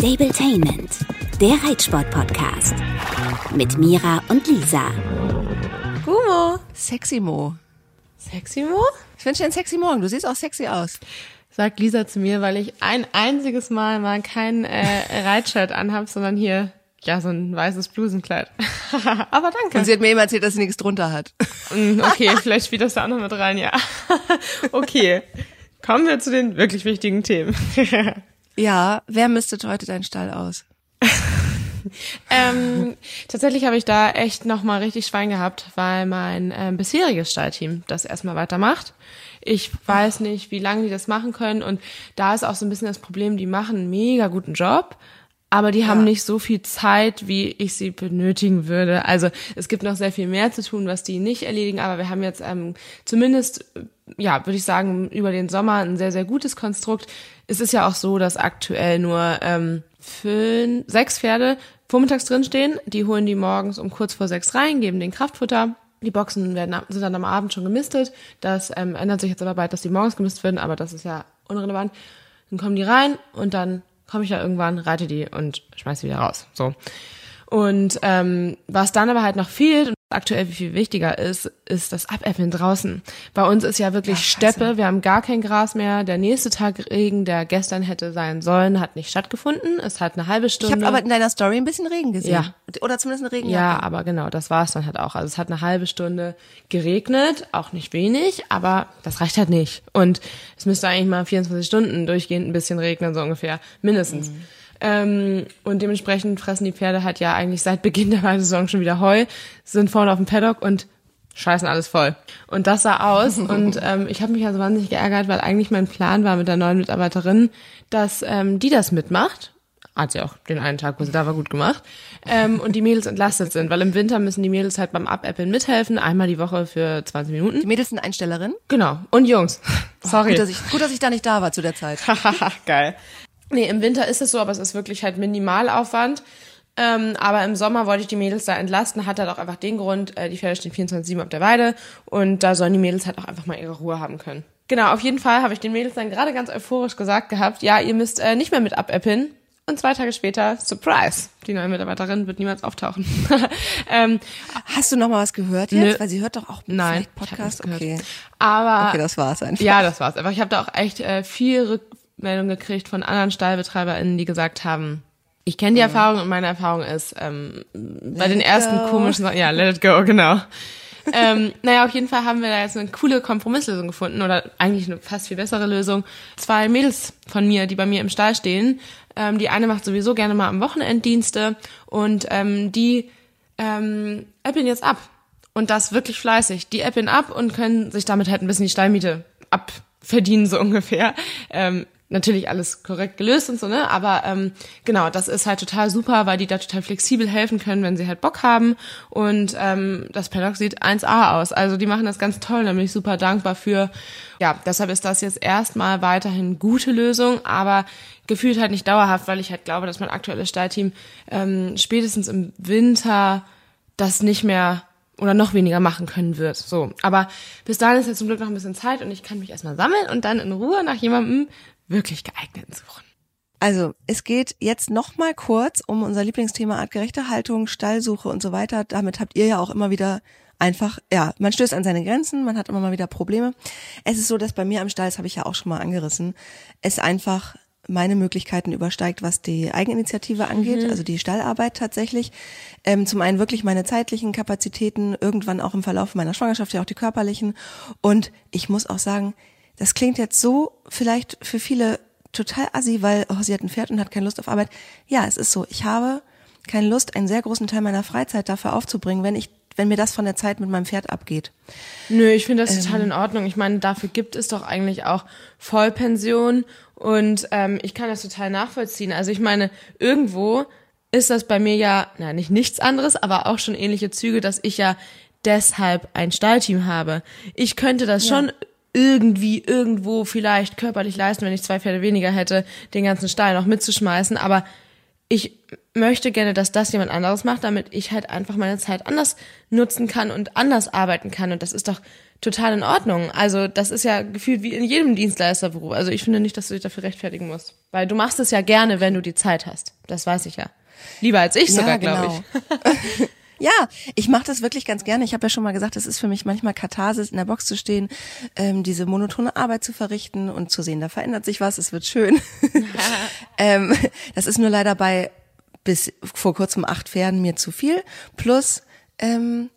Stabletainment, der Reitsport-Podcast. Mit Mira und Lisa. Gumo. Sexy Mo. Sexy Mo? Ich wünsche dir einen sexy Morgen. Du siehst auch sexy aus. Sagt Lisa zu mir, weil ich ein einziges Mal mal kein äh, Reitshirt anhab, sondern hier ja so ein weißes Blusenkleid. Aber danke. Und sie hat mir eben erzählt, dass sie nichts drunter hat. Mm, Okay, vielleicht spielt das da auch noch mit rein, ja. Okay. Kommen wir zu den wirklich wichtigen Themen. Ja, wer mistet heute deinen Stall aus? ähm, tatsächlich habe ich da echt nochmal richtig Schwein gehabt, weil mein ähm, bisheriges Stallteam das erstmal weitermacht. Ich weiß nicht, wie lange die das machen können und da ist auch so ein bisschen das Problem, die machen einen mega guten Job, aber die haben nicht so viel Zeit, wie ich sie benötigen würde. Also es gibt noch sehr viel mehr zu tun, was die nicht erledigen, aber wir haben jetzt ähm, zumindest, ja, würde ich sagen, über den Sommer ein sehr, sehr gutes Konstrukt. Es ist ja auch so, dass aktuell nur ähm, fünf, sechs Pferde vormittags drinstehen. Die holen die morgens um kurz vor sechs rein, geben den Kraftfutter. Die Boxen werden, sind dann am Abend schon gemistet. Das ähm, ändert sich jetzt aber bald, dass die morgens gemistet werden, aber das ist ja unrelevant. Dann kommen die rein und dann komme ich da irgendwann, reite die und schmeiß die wieder raus. So. Und ähm, was dann aber halt noch fehlt und aktuell wie viel wichtiger ist, ist das Abäpfeln draußen. Bei uns ist ja wirklich Steppe, wir haben gar kein Gras mehr. Der nächste Tag Regen, der gestern hätte sein sollen, hat nicht stattgefunden. Es hat eine halbe Ich Stunde. habe aber in deiner Story ein bisschen Regen gesehen. Ja. Oder zumindest eine Regen. Ja, aber genau, das war es dann halt auch. Also es hat eine halbe Stunde geregnet, auch nicht wenig, aber das reicht halt nicht. Und es müsste eigentlich mal 24 Stunden durchgehend ein bisschen regnen, so ungefähr, mindestens. Ähm, und dementsprechend fressen die Pferde halt ja eigentlich seit Beginn der Weidsaison schon wieder Heu, sind vorne auf dem Paddock und scheißen alles voll. Und das sah aus und ähm, ich habe mich also wahnsinnig geärgert, weil eigentlich mein Plan war mit der neuen Mitarbeiterin, dass ähm, die das mitmacht hat sie auch den einen Tag, wo sie da war, gut gemacht. Ähm, und die Mädels entlastet sind, weil im Winter müssen die Mädels halt beim Abäppeln mithelfen, einmal die Woche für 20 Minuten. Die Mädels sind Einstellerin. Genau. Und Jungs. Sorry. Gut dass, ich, gut, dass ich da nicht da war zu der Zeit. Hahaha, geil. Nee, im Winter ist es so, aber es ist wirklich halt Minimalaufwand. Ähm, aber im Sommer wollte ich die Mädels da entlasten, hat halt auch einfach den Grund, äh, die Pferde stehen 24-7 auf der Weide und da sollen die Mädels halt auch einfach mal ihre Ruhe haben können. Genau, auf jeden Fall habe ich den Mädels dann gerade ganz euphorisch gesagt gehabt, ja, ihr müsst äh, nicht mehr mit abäppeln. Und zwei Tage später, Surprise, die neue Mitarbeiterin wird niemals auftauchen. ähm, Hast du noch mal was gehört jetzt? Nö. Weil sie hört doch auch Nein, Podcast. Okay. aber Okay, das war's einfach. Ja, das war's. Aber ich habe da auch echt äh, viel Rückmeldung gekriegt von anderen StallbetreiberInnen, die gesagt haben, ich kenne die Erfahrung und meine Erfahrung ist, ähm, bei den ersten go. komischen Sachen, ja, let it go, genau. ähm, naja, auf jeden Fall haben wir da jetzt eine coole Kompromisslösung gefunden oder eigentlich eine fast viel bessere Lösung. Zwei Mädels von mir, die bei mir im Stall stehen. Ähm, die eine macht sowieso gerne mal am Wochenenddienste und ähm, die ähm, äppeln jetzt ab. Und das wirklich fleißig. Die äppeln ab und können sich damit halt ein bisschen die Stallmiete abverdienen, so ungefähr. Ähm, natürlich alles korrekt gelöst und so, ne? Aber ähm, genau, das ist halt total super, weil die da total flexibel helfen können, wenn sie halt Bock haben. Und ähm, das Paddock sieht 1A aus. Also die machen das ganz toll, da bin ich super dankbar für. Ja, deshalb ist das jetzt erstmal weiterhin gute Lösung, aber gefühlt halt nicht dauerhaft, weil ich halt glaube, dass mein aktuelles Stallteam ähm, spätestens im Winter das nicht mehr oder noch weniger machen können wird. So, aber bis dahin ist ja zum Glück noch ein bisschen Zeit und ich kann mich erstmal sammeln und dann in Ruhe nach jemandem wirklich geeigneten suchen. Also, es geht jetzt noch mal kurz um unser Lieblingsthema artgerechte Haltung, Stallsuche und so weiter. Damit habt ihr ja auch immer wieder einfach, ja, man stößt an seine Grenzen, man hat immer mal wieder Probleme. Es ist so, dass bei mir am Stall, das habe ich ja auch schon mal angerissen, es einfach meine Möglichkeiten übersteigt, was die Eigeninitiative angeht, also die Stallarbeit tatsächlich. Ähm, zum einen wirklich meine zeitlichen Kapazitäten, irgendwann auch im Verlauf meiner Schwangerschaft ja auch die körperlichen. Und ich muss auch sagen, das klingt jetzt so vielleicht für viele total assi, weil oh, sie hat ein Pferd und hat keine Lust auf Arbeit. Ja, es ist so. Ich habe keine Lust, einen sehr großen Teil meiner Freizeit dafür aufzubringen, wenn ich, wenn mir das von der Zeit mit meinem Pferd abgeht. Nö, ich finde das total in Ordnung. Ich meine, dafür gibt es doch eigentlich auch Vollpension und ähm, ich kann das total nachvollziehen. Also ich meine, irgendwo ist das bei mir ja, na nicht nichts anderes, aber auch schon ähnliche Züge, dass ich ja deshalb ein Stallteam habe. Ich könnte das schon irgendwie irgendwo vielleicht körperlich leisten, wenn ich zwei Pferde weniger hätte, den ganzen Stall noch mitzuschmeißen, aber ich möchte gerne, dass das jemand anderes macht, damit ich halt einfach meine Zeit anders nutzen kann und anders arbeiten kann. Und das ist doch total in Ordnung. Also das ist ja gefühlt wie in jedem Dienstleisterberuf. Also ich finde nicht, dass du dich dafür rechtfertigen musst. Weil du machst es ja gerne, wenn du die Zeit hast. Das weiß ich ja. Lieber als ich sogar, ja, glaube genau. ich. Ja, ich mache das wirklich ganz gerne. Ich habe ja schon mal gesagt, es ist für mich manchmal Katharsis, in der Box zu stehen, ähm, diese monotone Arbeit zu verrichten und zu sehen, da verändert sich was, es wird schön. ähm, das ist nur leider bei bis vor kurzem acht Pferden mir zu viel. Plus, ähm,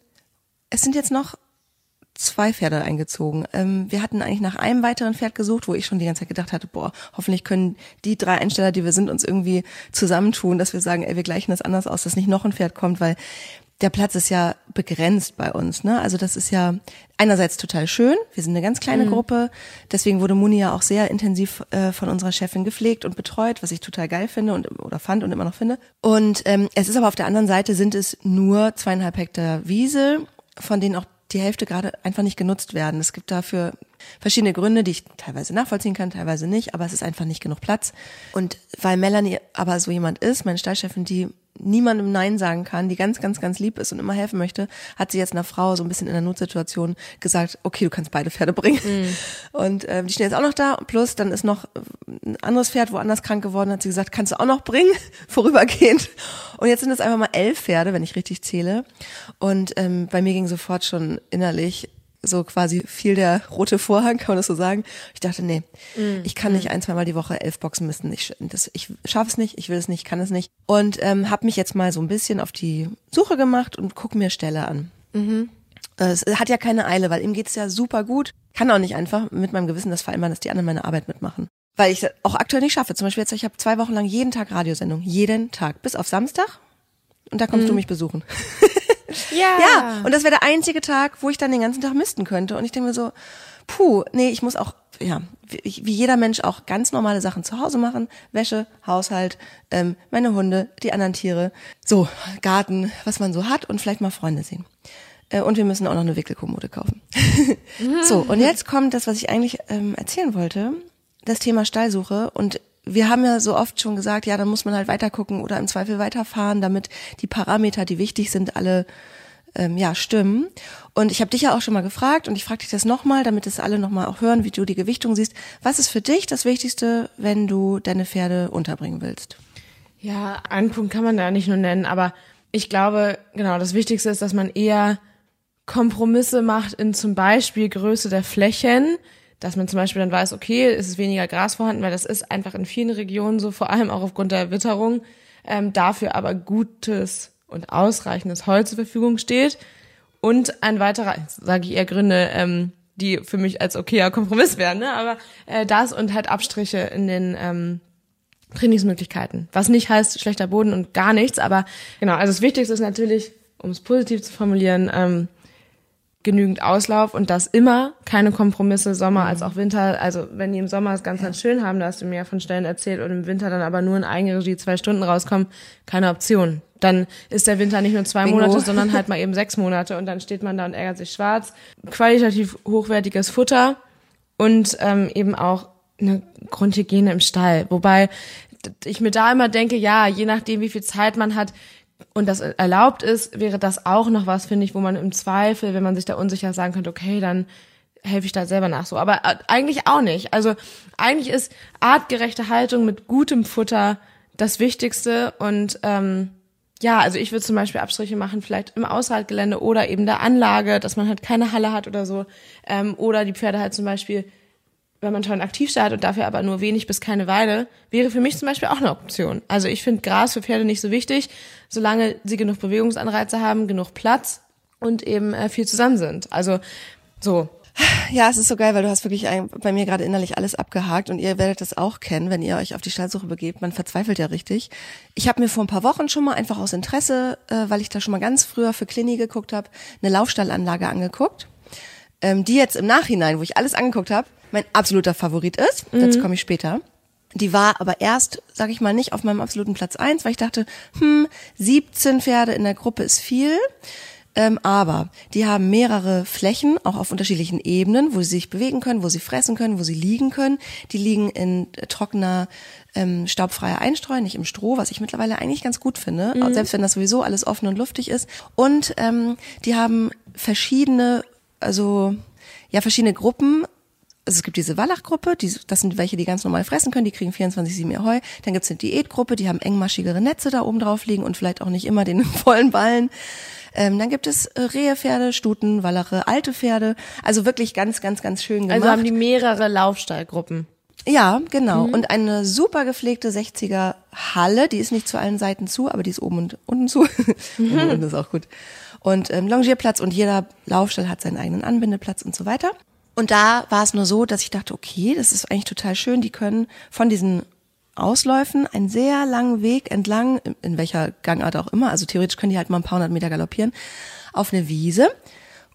es sind jetzt noch zwei Pferde eingezogen. Ähm, wir hatten eigentlich nach einem weiteren Pferd gesucht, wo ich schon die ganze Zeit gedacht hatte, boah, hoffentlich können die drei Einsteller, die wir sind, uns irgendwie zusammentun, dass wir sagen, ey, wir gleichen das anders aus, dass nicht noch ein Pferd kommt, weil der Platz ist ja begrenzt bei uns. Ne? Also das ist ja einerseits total schön. Wir sind eine ganz kleine mhm. Gruppe. Deswegen wurde Muni ja auch sehr intensiv äh, von unserer Chefin gepflegt und betreut, was ich total geil finde und oder fand und immer noch finde. Und ähm, es ist aber auf der anderen Seite sind es nur zweieinhalb Hektar Wiese, von denen auch die Hälfte gerade einfach nicht genutzt werden. Es gibt dafür verschiedene Gründe, die ich teilweise nachvollziehen kann, teilweise nicht, aber es ist einfach nicht genug Platz. Und weil Melanie aber so jemand ist, meine Stallchefin, die niemandem Nein sagen kann, die ganz, ganz, ganz lieb ist und immer helfen möchte, hat sie jetzt einer Frau so ein bisschen in der Notsituation gesagt, okay, du kannst beide Pferde bringen. Mhm. Und ähm, die stehen jetzt auch noch da. Plus dann ist noch ein anderes Pferd woanders krank geworden, hat sie gesagt, kannst du auch noch bringen, vorübergehend. Und jetzt sind es einfach mal elf Pferde, wenn ich richtig zähle. Und ähm, bei mir ging sofort schon innerlich so quasi fiel der rote Vorhang, kann man das so sagen. Ich dachte, nee, mm. ich kann nicht mm. ein, zweimal die Woche elf Boxen müssen. Ich, das, ich schaffe es nicht, ich will es nicht, kann es nicht. Und ähm, habe mich jetzt mal so ein bisschen auf die Suche gemacht und guck mir Stelle an. Mhm. Es hat ja keine Eile, weil ihm geht's ja super gut. Kann auch nicht einfach mit meinem Gewissen das vereinbaren, dass die anderen meine Arbeit mitmachen. Weil ich auch aktuell nicht schaffe. Zum Beispiel jetzt, ich habe zwei Wochen lang jeden Tag Radiosendung. Jeden Tag. Bis auf Samstag. Und da kommst mhm. du mich besuchen. Ja. Ja, und das wäre der einzige Tag, wo ich dann den ganzen Tag misten könnte. Und ich denke mir so, puh, nee, ich muss auch, ja, wie, jeder Mensch auch ganz normale Sachen zu Hause machen. Wäsche, Haushalt, ähm, meine Hunde, die anderen Tiere. So, Garten, was man so hat und vielleicht mal Freunde sehen. Äh, und wir müssen auch noch eine Wickelkommode kaufen. so, und jetzt kommt das, was ich eigentlich ähm, erzählen wollte. Das Thema Stallsuche und wir haben ja so oft schon gesagt, ja, dann muss man halt weiter gucken oder im Zweifel weiterfahren, damit die Parameter, die wichtig sind, alle ähm, ja stimmen. Und ich habe dich ja auch schon mal gefragt und ich frage dich das nochmal, damit es alle nochmal auch hören, wie du die Gewichtung siehst. Was ist für dich das Wichtigste, wenn du deine Pferde unterbringen willst? Ja, einen Punkt kann man da nicht nur nennen, aber ich glaube, genau, das Wichtigste ist, dass man eher Kompromisse macht in zum Beispiel Größe der Flächen, dass man zum Beispiel dann weiß, okay, es ist weniger Gras vorhanden, weil das ist einfach in vielen Regionen so, vor allem auch aufgrund der Witterung, ähm, dafür aber gutes und ausreichendes Holz zur Verfügung steht. Und ein weiterer, sage ich eher Gründe, ähm, die für mich als okayer Kompromiss wären, ne? aber äh, das und halt Abstriche in den ähm, Trainingsmöglichkeiten. Was nicht heißt schlechter Boden und gar nichts, aber genau, also das Wichtigste ist natürlich, um es positiv zu formulieren, ähm, genügend Auslauf und das immer keine Kompromisse, Sommer als auch Winter. Also wenn die im Sommer es ganz, ganz schön haben, da hast du mir ja von Stellen erzählt und im Winter dann aber nur in Eigenregie zwei Stunden rauskommen, keine Option. Dann ist der Winter nicht nur zwei Bingo. Monate, sondern halt mal eben sechs Monate und dann steht man da und ärgert sich schwarz. Qualitativ hochwertiges Futter und ähm, eben auch eine Grundhygiene im Stall. Wobei ich mir da immer denke, ja, je nachdem, wie viel Zeit man hat, und das erlaubt ist, wäre das auch noch was, finde ich, wo man im Zweifel, wenn man sich da unsicher sagen könnte, okay, dann helfe ich da selber nach so. Aber äh, eigentlich auch nicht. Also eigentlich ist artgerechte Haltung mit gutem Futter das Wichtigste und ähm, ja, also ich würde zum Beispiel Abstriche machen, vielleicht im Aushaltgelände oder eben der Anlage, dass man halt keine Halle hat oder so. Ähm, oder die Pferde halt zum Beispiel wenn man schon aktiv startet und dafür aber nur wenig bis keine Weide, wäre für mich zum Beispiel auch eine Option. Also ich finde Gras für Pferde nicht so wichtig, solange sie genug Bewegungsanreize haben, genug Platz und eben äh, viel zusammen sind. Also so. Ja, es ist so geil, weil du hast wirklich bei mir gerade innerlich alles abgehakt und ihr werdet das auch kennen, wenn ihr euch auf die Stallsuche begebt. Man verzweifelt ja richtig. Ich habe mir vor ein paar Wochen schon mal einfach aus Interesse, äh, weil ich da schon mal ganz früher für Klini geguckt habe, eine Laufstallanlage angeguckt, ähm, die jetzt im Nachhinein, wo ich alles angeguckt habe, mein absoluter Favorit ist. Mhm. Dazu komme ich später. Die war aber erst, sag ich mal, nicht auf meinem absoluten Platz eins, weil ich dachte, hm, 17 Pferde in der Gruppe ist viel. Ähm, aber die haben mehrere Flächen, auch auf unterschiedlichen Ebenen, wo sie sich bewegen können, wo sie fressen können, wo sie liegen können. Die liegen in trockener, ähm, staubfreier Einstreu, nicht im Stroh, was ich mittlerweile eigentlich ganz gut finde, mhm. selbst wenn das sowieso alles offen und luftig ist. Und ähm, die haben verschiedene, also ja verschiedene Gruppen. Also es gibt diese Wallachgruppe, die, das sind welche, die ganz normal fressen können, die kriegen 24-7 ihr Heu. Dann gibt's eine Diätgruppe, die haben engmaschigere Netze da oben drauf liegen und vielleicht auch nicht immer den vollen Ballen. Ähm, dann gibt es äh, Rehepferde, Stuten, Wallache, alte Pferde. Also wirklich ganz, ganz, ganz schön gemacht. Also haben die mehrere Laufstallgruppen. Ja, genau. Und eine super gepflegte 60er Halle, die ist nicht zu allen Seiten zu, aber die ist oben und unten zu. oben und unten ist auch gut. Und ähm, Longierplatz und jeder Laufstall hat seinen eigenen Anbindeplatz und so weiter. Und da war es nur so, dass ich dachte, okay, das ist eigentlich total schön. Die können von diesen Ausläufen einen sehr langen Weg entlang, in- welcher Gangart auch immer, also theoretisch können die halt mal ein paar hundert Meter galoppieren, auf eine Wiese.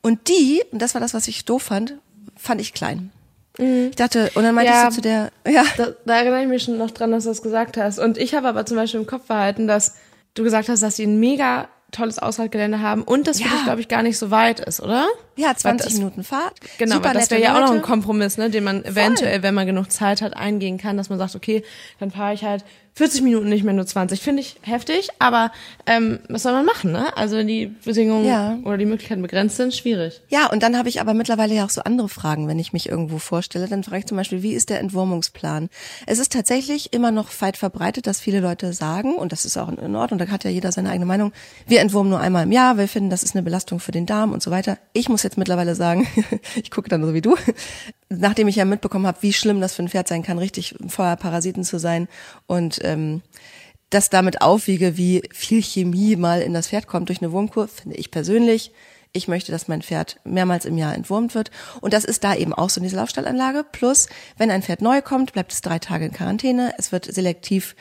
Und die, und das war das, was ich doof fand, fand ich klein. Ich dachte, und dann meinte Ja. ich so zu der, ja, Da, da erinnere ich mich schon noch dran, dass du das gesagt hast. Und ich habe aber zum Beispiel im Kopf behalten, dass du gesagt hast, dass sie ein mega tolles Ausreitgelände haben und das Ja. dich, glaube ich, gar nicht so weit ist, oder? ja, 20 das- Minuten Fahrt. Genau, super weil das wäre ja auch noch ein. Kompromiss, ne, den man eventuell, wenn man genug Zeit hat, eingehen kann, dass man sagt, okay, dann fahre ich halt 40 Minuten, nicht mehr nur 20. Finde ich heftig, aber ähm, was soll man machen, ne? Also wenn die Bedingungen Ja. oder die Möglichkeiten begrenzt sind, schwierig. Ja, und dann habe ich aber mittlerweile ja auch so andere Fragen, wenn ich mich irgendwo vorstelle. Dann frage ich zum Beispiel, wie ist der Entwurmungsplan? Es ist tatsächlich immer noch weit verbreitet, dass viele Leute sagen, und das ist auch in Ordnung, da hat ja jeder seine eigene Meinung, wir entwurmen nur einmal im Jahr, wir finden, das ist eine Belastung für den Darm und so weiter. Ich muss jetzt mittlerweile sagen, ich gucke dann so wie du, nachdem ich ja mitbekommen habe, wie schlimm das für ein Pferd sein kann, richtig voller Parasiten zu sein und ähm, das damit aufwiege, wie viel Chemie mal in das Pferd kommt durch eine Wurmkur, finde ich persönlich. Ich möchte, dass mein Pferd mehrmals im Jahr entwurmt wird. Und das ist da eben auch so in dieser Laufstallanlage. Plus, wenn ein Pferd neu kommt, bleibt es drei Tage in Quarantäne. Es wird selektiv,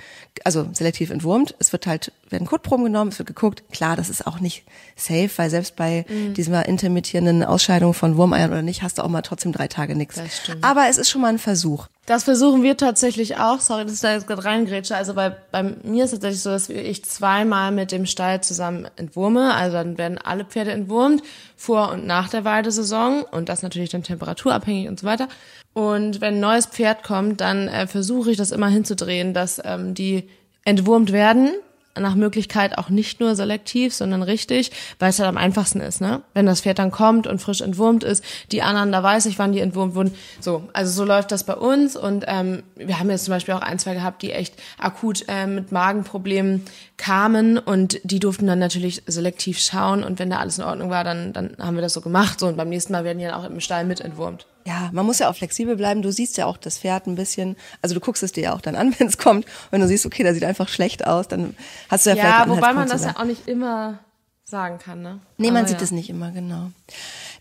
also selektiv entwurmt. Es wird halt, werden Kotproben genommen, es wird geguckt. Klar, das ist auch nicht safe, weil selbst bei dieser intermittierenden Ausscheidung von Wurmeiern oder nicht, hast du auch mal trotzdem drei Tage nichts. Aber es ist schon mal ein Versuch. Das versuchen wir tatsächlich auch. Sorry, dass ich da jetzt gerade reingrätsche. Also bei, bei mir ist es tatsächlich so, dass ich zweimal mit dem Stall zusammen entwurme. Also dann werden alle Pferde entwurmt, vor und nach der Weidesaison. Und das natürlich dann temperaturabhängig und so weiter. Und wenn ein neues Pferd kommt, dann äh, versuche ich das immer hinzudrehen, dass ähm, die entwurmt werden. Nach Möglichkeit auch nicht nur selektiv, sondern richtig, weil es halt am einfachsten ist, ne? Wenn das Pferd dann kommt und frisch entwurmt ist, die anderen, da weiß ich, wann die entwurmt wurden. So, also so läuft das bei uns und ähm, wir haben jetzt zum Beispiel auch ein, zwei gehabt, die echt akut ähm, mit Magenproblemen kamen und die durften dann natürlich selektiv schauen und wenn da alles in Ordnung war, dann, dann haben wir das so gemacht. So und beim nächsten Mal werden die dann auch im Stall mit entwurmt. Ja, man muss ja auch flexibel bleiben. Du siehst ja auch das Pferd ein bisschen, also du guckst es dir ja auch dann an, wenn es kommt. Wenn du siehst, okay, da sieht einfach schlecht aus, dann hast du ja, vielleicht Ja, wobei man das ja auch nicht immer sagen kann, ne? Nee, man Aber sieht ja. es nicht immer, genau.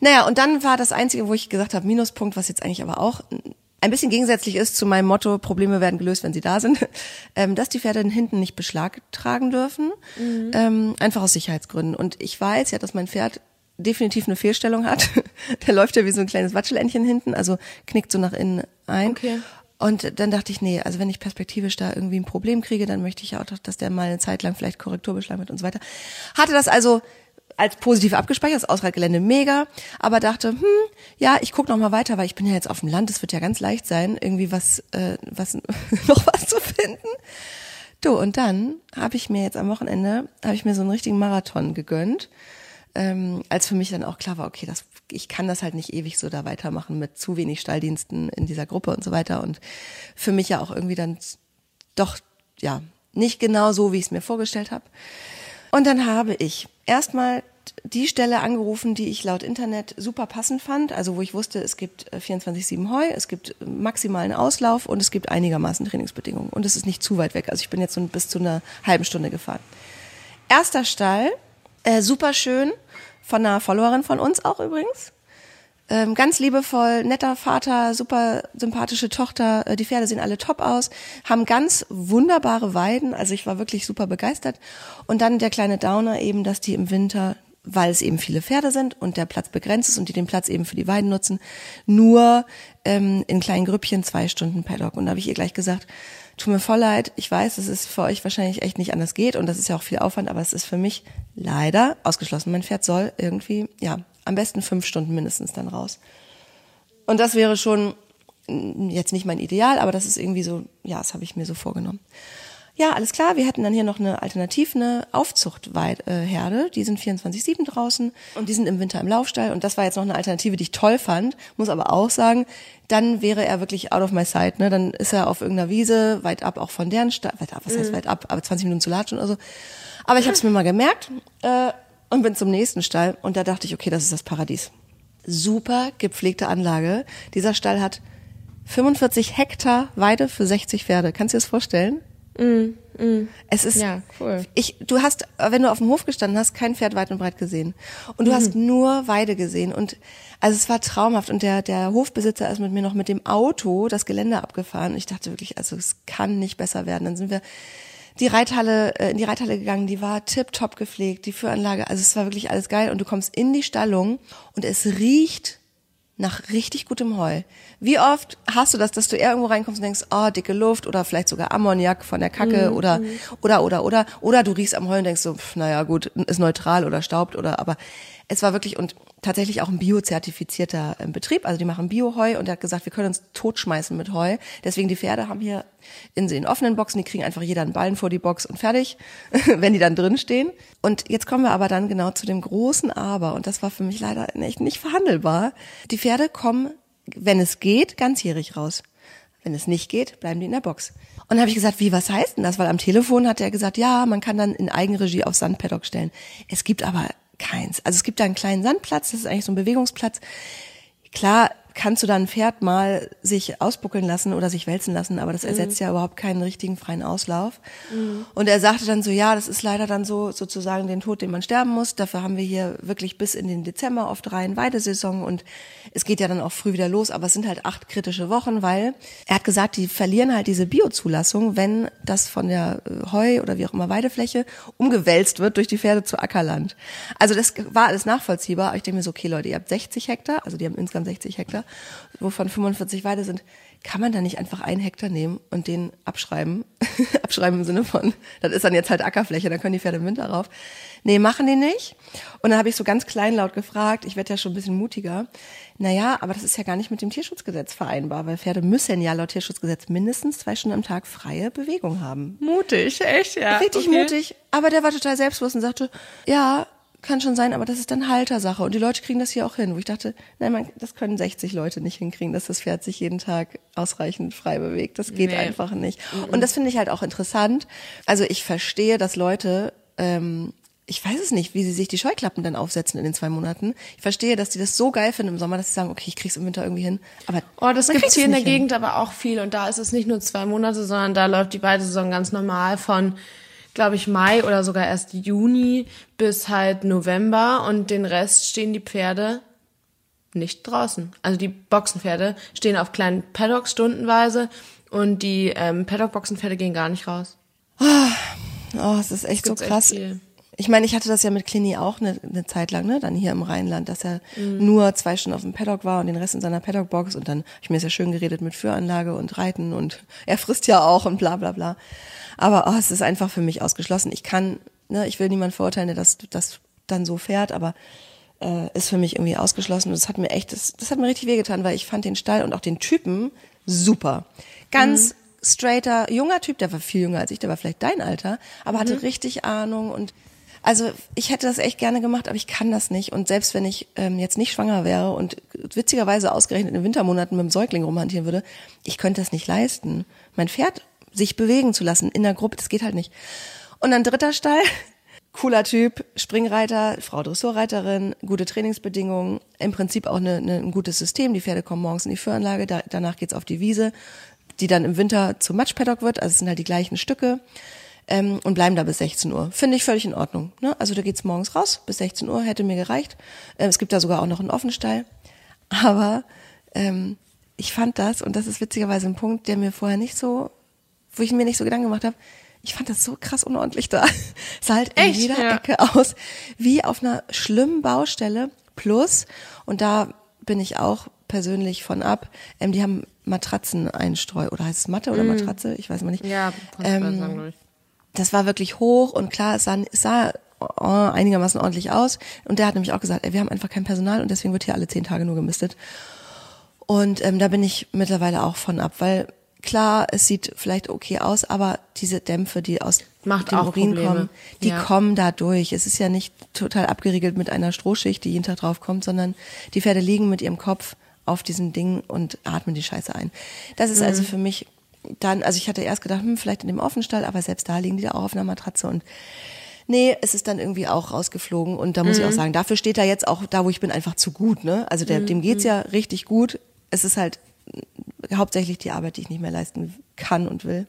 Naja, und dann war das Einzige, wo ich gesagt habe, Minuspunkt, was jetzt eigentlich aber auch ein bisschen gegensätzlich ist zu meinem Motto, Probleme werden gelöst, wenn sie da sind, ähm, dass die Pferde hinten nicht Beschlag tragen dürfen, ähm, einfach aus Sicherheitsgründen. Und ich weiß ja, dass mein Pferd definitiv eine Fehlstellung hat. Der läuft ja wie so ein kleines Watscheländchen hinten, also knickt so nach innen ein. Okay. Und dann dachte ich, nee, also wenn ich perspektivisch da irgendwie ein Problem kriege, dann möchte ich ja auch, doch, dass der mal eine Zeit lang vielleicht Korrekturbeschlag hat und so weiter. Hatte das also als positiv abgespeichert, das Ausreitgelände mega, aber dachte, hm, ja, ich gucke noch mal weiter, weil ich bin ja jetzt auf dem Land, es wird ja ganz leicht sein, irgendwie was, äh, was noch was zu finden. Du, und dann habe ich mir jetzt am Wochenende, habe ich mir so einen richtigen Marathon gegönnt, ähm, als für mich dann auch klar war, okay, das, ich kann das halt nicht ewig so da weitermachen mit zu wenig Stalldiensten in dieser Gruppe und so weiter und für mich ja auch irgendwie dann doch, ja, nicht genau so, wie ich es mir vorgestellt habe. Und dann habe ich erstmal die Stelle angerufen, die ich laut Internet super passend fand, also wo ich wusste, es gibt äh, 24-7 Heu, es gibt äh, maximalen Auslauf und es gibt einigermaßen Trainingsbedingungen. Und es ist nicht zu weit weg. Also ich bin jetzt so bis zu einer halben Stunde gefahren. Erster Stall, äh, super schön, von einer Followerin von uns auch übrigens. Ähm, ganz liebevoll, netter Vater, super sympathische Tochter. Äh, die Pferde sehen alle top aus, haben ganz wunderbare Weiden. Also ich war wirklich super begeistert. Und dann der kleine Downer eben, dass die im Winter, weil es eben viele Pferde sind und der Platz begrenzt ist und die den Platz eben für die Weiden nutzen, nur ähm, in kleinen Grüppchen zwei Stunden Paddock. Und da habe ich ihr gleich gesagt, tut mir voll leid, ich weiß, dass es für euch wahrscheinlich echt nicht anders geht und das ist ja auch viel Aufwand, aber es ist für mich leider ausgeschlossen. Mein Pferd soll irgendwie, ja, am besten fünf Stunden mindestens dann raus. Und das wäre schon mm, jetzt nicht mein Ideal, aber das ist irgendwie so, ja, das habe ich mir so vorgenommen. Ja, alles klar. Wir hätten dann hier noch eine alternativ eine Aufzuchtherde. Die sind 24-7 draußen und die sind im Winter im Laufstall. Und das war jetzt noch eine Alternative, die ich toll fand. Muss aber auch sagen, dann wäre er wirklich out of my sight. Ne? Dann ist er auf irgendeiner Wiese, weit ab auch von deren Stall. Weit ab, was heißt weit ab? Aber 20 Minuten zu latschen oder so. Aber ich habe es mir mal gemerkt äh, und bin zum nächsten Stall. Und da dachte ich, okay, das ist das Paradies. Super gepflegte Anlage. Dieser Stall hat 45 Hektar Weide für 60 Pferde. Kannst du dir das vorstellen? Mm, mm. Es ist, Ja, cool. ich, du hast, wenn du auf dem Hof gestanden hast, kein Pferd weit und breit gesehen. Und du hast Mhm. nur Weide gesehen. Und, also es war traumhaft. Und der, der Hofbesitzer ist mit mir noch mit dem Auto das Gelände abgefahren. Und ich dachte wirklich, also es kann nicht besser werden. Dann sind wir die Reithalle, äh, in die Reithalle gegangen, die war tipptopp gepflegt, die Führanlage, also es war wirklich alles geil. Und du kommst in die Stallung und es riecht nach richtig gutem Heu. Wie oft hast du das, dass du eher irgendwo reinkommst und denkst, oh, dicke Luft oder vielleicht sogar Ammoniak von der Kacke oder, oder, oder, oder, oder du riechst am Heu und denkst so, pf, naja, gut, ist neutral oder staubt oder, aber es war wirklich und tatsächlich auch ein biozertifizierter äh, Betrieb, also die machen Bio-Heu und er hat gesagt, wir können uns totschmeißen mit Heu. Deswegen die Pferde haben hier in den offenen Boxen, die kriegen einfach jeder einen Ballen vor die Box und fertig, wenn die dann drin stehen. Und jetzt kommen wir aber dann genau zu dem großen Aber und das war für mich leider echt nicht verhandelbar. Die Pferde kommen, wenn es geht, ganzjährig raus. Wenn es nicht geht, bleiben die in der Box. Und habe ich gesagt, wie, was heißt denn das? Weil am Telefon hat er gesagt, ja, man kann dann in Eigenregie auf Sandpaddock stellen. Es gibt aber keins. Also es gibt da einen kleinen Sandplatz, das ist eigentlich so ein Bewegungsplatz. Klar kannst du dann ein Pferd mal sich ausbuckeln lassen oder sich wälzen lassen, aber das ersetzt ja überhaupt keinen richtigen freien Auslauf. Und er sagte dann so, ja, das ist leider dann so sozusagen den Tod, den man sterben muss. Dafür haben wir hier wirklich bis in den Dezember oft rein Weidesaison und es geht ja dann auch früh wieder los, aber es sind halt acht kritische Wochen, weil er hat gesagt, die verlieren halt diese Biozulassung, wenn das von der äh, Heu oder wie auch immer Weidefläche umgewälzt wird durch die Pferde zu Ackerland. Also das war alles nachvollziehbar. Aber ich denke mir so, okay Leute, ihr habt 60 Hektar, also die haben insgesamt 60 Hektar, wovon 45 Weide sind. Kann man da nicht einfach einen Hektar nehmen und den abschreiben? abschreiben im Sinne von, das ist dann jetzt halt Ackerfläche, dann können die Pferde im Winter rauf. Nee, machen die nicht. Und dann habe ich so ganz kleinlaut gefragt, ich werde ja schon ein bisschen mutiger. Naja, aber das ist ja gar nicht mit dem Tierschutzgesetz vereinbar, weil Pferde müssen ja laut Tierschutzgesetz mindestens zwei Stunden am Tag freie Bewegung haben. Mutig, echt, ja. Richtig okay. mutig. Aber der war total selbstbewusst und sagte, ja, kann schon sein, aber das ist dann Haltersache. Und die Leute kriegen das hier auch hin. Wo ich dachte, nein, man, das können 60 Leute nicht hinkriegen, dass das Pferd sich jeden Tag ausreichend frei bewegt. Das geht Nee. einfach nicht. Und das finde ich halt auch interessant. Also ich verstehe, dass Leute, ähm, ich weiß es nicht, wie sie sich die Scheuklappen dann aufsetzen in den zwei Monaten. Ich verstehe, dass die das so geil finden im Sommer, dass sie sagen, okay, ich krieg's im Winter irgendwie hin. Aber Oh, das gibt's hier in der hin. Gegend aber auch viel. Und da ist es nicht nur zwei Monate, sondern da läuft die Weidesaison ganz normal von, glaube ich, Mai oder sogar erst Juni bis halt November. Und den Rest stehen die Pferde nicht draußen. Also die Boxenpferde stehen auf kleinen Paddocks stundenweise und die ähm, Paddock-Boxenpferde gehen gar nicht raus. Oh, es ist echt so echt krass. viel. Ich meine, ich hatte das ja mit Clini auch eine, eine Zeit lang, ne, dann hier im Rheinland, dass er Mhm. nur zwei Stunden auf dem Paddock war und den Rest in seiner Paddock-Box und dann hab ich mir das ja schön geredet mit Führanlage und Reiten und er frisst ja auch und bla bla bla. Aber oh, es ist einfach für mich ausgeschlossen. Ich kann, ne, ich will niemand verurteilen, der das, das dann so fährt, aber äh, ist für mich irgendwie ausgeschlossen. Und das hat mir echt, das, das hat mir richtig wehgetan, weil ich fand den Stall und auch den Typen super. Ganz straighter, junger Typ, der war viel jünger als ich, der war vielleicht dein Alter, aber hatte richtig Ahnung und also ich hätte das echt gerne gemacht, aber ich kann das nicht. Und selbst wenn ich ähm, jetzt nicht schwanger wäre und witzigerweise ausgerechnet in Wintermonaten mit dem Säugling rumhantieren würde, ich könnte das nicht leisten. Mein Pferd sich bewegen zu lassen in der Gruppe, das geht halt nicht. Und dann dritter Stall, cooler Typ, Springreiter, Frau Dressurreiterin, gute Trainingsbedingungen, im Prinzip auch eine, eine, ein gutes System. Die Pferde kommen morgens in die Führanlage, da, danach geht's auf die Wiese, die dann im Winter zum Matschpaddock wird, also es sind halt die gleichen Stücke ähm, und bleiben da bis 16 Uhr. Finde ich völlig in Ordnung. Ne? Also da geht's morgens raus, bis 16 Uhr hätte mir gereicht. Ähm, es gibt da sogar auch noch einen Offenstall. Aber ähm, ich fand das, und das ist witzigerweise ein Punkt, der mir vorher nicht so, wo ich mir nicht so Gedanken gemacht habe, ich fand das so krass unordentlich da. Es sah halt in Echt? jeder Ja. Ecke aus, wie auf einer schlimmen Baustelle. Plus, und da bin ich auch persönlich von ab, ähm, die haben Matratzeneinstreu, oder heißt es Matte oder Matratze? Ich weiß mal nicht. Mm. Ja, Ähm, sagen, ich. Das war wirklich hoch und klar, es sah, es sah oh, einigermaßen ordentlich aus. Und der hat nämlich auch gesagt, ey, wir haben einfach kein Personal und deswegen wird hier alle zehn Tage nur gemistet. Und ähm, da bin ich mittlerweile auch von ab, weil klar, es sieht vielleicht okay aus, aber diese Dämpfe, die aus Macht dem Urin Probleme. kommen, die Ja. kommen da durch. Es ist ja nicht total abgeriegelt mit einer Strohschicht, die jeden Tag drauf kommt, sondern die Pferde liegen mit ihrem Kopf auf diesem Ding und atmen die Scheiße ein. Das ist Mhm. also für mich dann, also ich hatte erst gedacht, hm, vielleicht in dem Offenstall, aber selbst da liegen die da auch auf einer Matratze und Nee, es ist dann irgendwie auch rausgeflogen und da muss ich Mhm. auch sagen, dafür steht er jetzt auch da, wo ich bin, einfach zu gut. Ne? Also der, Mhm. dem geht's ja richtig gut. Es ist halt hauptsächlich die Arbeit, die ich nicht mehr leisten kann und will.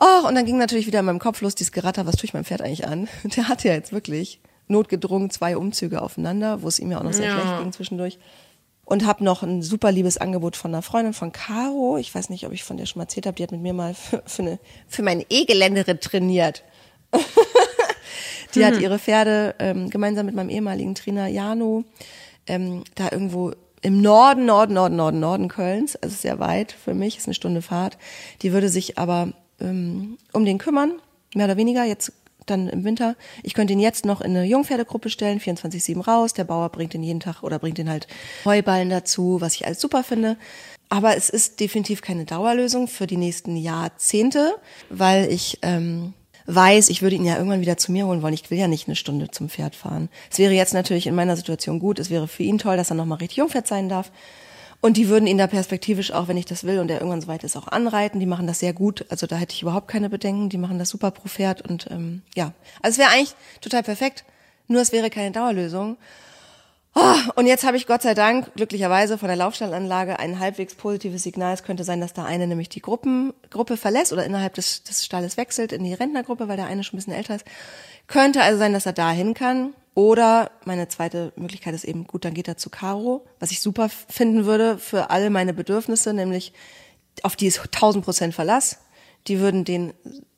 Oh, und dann ging natürlich wieder in meinem Kopf los dieses Geratter, was tue ich meinem Pferd eigentlich an? Der hat ja jetzt wirklich notgedrungen zwei Umzüge aufeinander, wo es ihm ja auch noch sehr Ja. schlecht ging zwischendurch. Und habe noch ein super liebes Angebot von einer Freundin von Caro. Ich weiß nicht, ob ich von der schon mal erzählt habe. Die hat mit mir mal für, für, eine, für meine E-Geländerin trainiert. Die hat ihre Pferde ähm, gemeinsam mit meinem ehemaligen Trainer Jano ähm, da irgendwo im Norden, Norden, Norden, Norden, Norden Kölns, also sehr weit für mich, ist eine Stunde Fahrt. Die würde sich aber ähm, um den kümmern, mehr oder weniger, jetzt dann im Winter. Ich könnte ihn jetzt noch in eine Jungpferdegruppe stellen, 24-7 raus. Der Bauer bringt ihn jeden Tag oder bringt ihn halt Heuballen dazu, was ich alles super finde. Aber es ist definitiv keine Dauerlösung für die nächsten Jahrzehnte, weil ich ähm, weiß, ich würde ihn ja irgendwann wieder zu mir holen wollen. Ich will ja nicht eine Stunde zum Pferd fahren. Es wäre jetzt natürlich in meiner Situation gut. Es wäre für ihn toll, dass er nochmal richtig Jungpferd sein darf. Und die würden ihn da perspektivisch auch, wenn ich das will und er irgendwann so weit ist, auch anreiten. Die machen das sehr gut. Also da hätte ich überhaupt keine Bedenken. Die machen das super pro Pferd und ähm, ja. Also es wäre eigentlich total perfekt. Nur es wäre keine Dauerlösung. Oh, und jetzt habe ich Gott sei Dank glücklicherweise von der Laufstallanlage ein halbwegs positives Signal. Es könnte sein, dass da eine nämlich die Gruppen, Gruppe verlässt oder innerhalb des, des Stalles wechselt in die Rentnergruppe, weil der eine schon ein bisschen älter ist. Könnte also sein, dass er da hin kann. Oder meine zweite Möglichkeit ist eben, gut, dann geht er zu Caro, was ich super finden würde für alle meine Bedürfnisse, nämlich auf die ist 1000 Prozent Verlass. Die würden den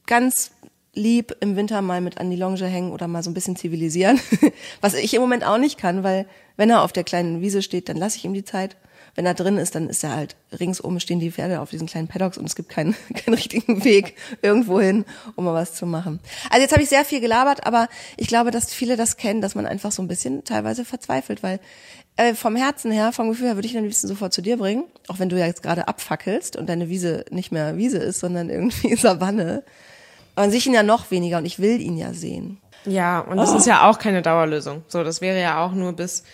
ganz lieb im Winter mal mit an die Longe hängen oder mal so ein bisschen zivilisieren. Was ich im Moment auch nicht kann, weil wenn er auf der kleinen Wiese steht, dann lasse ich ihm die Zeit. Wenn er drin ist, dann ist er halt ringsum stehen die Pferde auf diesen kleinen Paddocks und es gibt keinen, keinen richtigen Weg irgendwo hin, um mal was zu machen. Also jetzt habe ich sehr viel gelabert, aber ich glaube, dass viele das kennen, dass man einfach so ein bisschen teilweise verzweifelt, weil äh, vom Herzen her, vom Gefühl her, würde ich ihn am liebsten sofort zu dir bringen, auch wenn du ja jetzt gerade abfackelst und deine Wiese nicht mehr Wiese ist, sondern irgendwie Savanne. Aber an sich ihn ja noch weniger und ich will ihn ja sehen. Ja, und das ist ja auch keine Dauerlösung. So, das wäre ja auch nur bis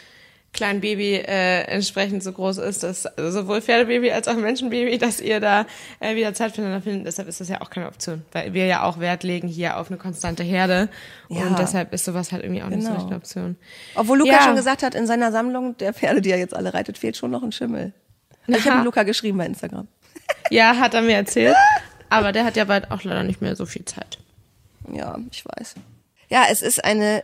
klein Baby äh, entsprechend so groß ist, dass also sowohl Pferdebaby als auch Menschenbaby, dass ihr da äh, wieder Zeit füreinander findet. Deshalb ist das ja auch keine Option, weil wir ja auch Wert legen hier auf eine konstante Herde Ja. und deshalb ist sowas halt irgendwie auch nicht so Genau. eine Option. Obwohl Luca Ja. schon gesagt hat, in seiner Sammlung der Pferde, die er jetzt alle reitet, fehlt schon noch ein Schimmel. Also ich habe Luca geschrieben bei Instagram. Ja, hat er mir erzählt, aber der hat ja bald auch leider nicht mehr so viel Zeit. Ja, ich weiß. Ja, es ist eine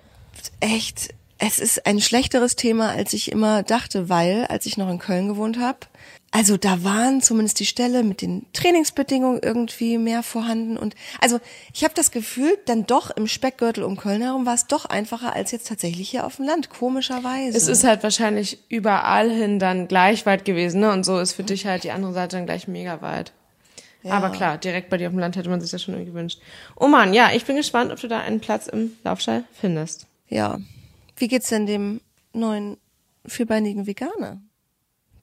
echt, es ist ein schlechteres Thema, als ich immer dachte, weil, als ich noch in Köln gewohnt habe, also da waren zumindest die Ställe mit den Trainingsbedingungen irgendwie mehr vorhanden und also ich habe das Gefühl, dann doch im Speckgürtel um Köln herum war es doch einfacher als jetzt tatsächlich hier auf dem Land, komischerweise. Es ist halt wahrscheinlich überall hin dann gleich weit gewesen, ne? Und so ist für dich halt die andere Seite dann gleich mega weit. Aber klar, direkt bei dir auf dem Land hätte man sich das schon irgendwie gewünscht. Oh Mann, ja, ich bin gespannt, ob du da einen Platz im Laufstall findest. ja. Wie geht's denn dem neuen vierbeinigen Veganer?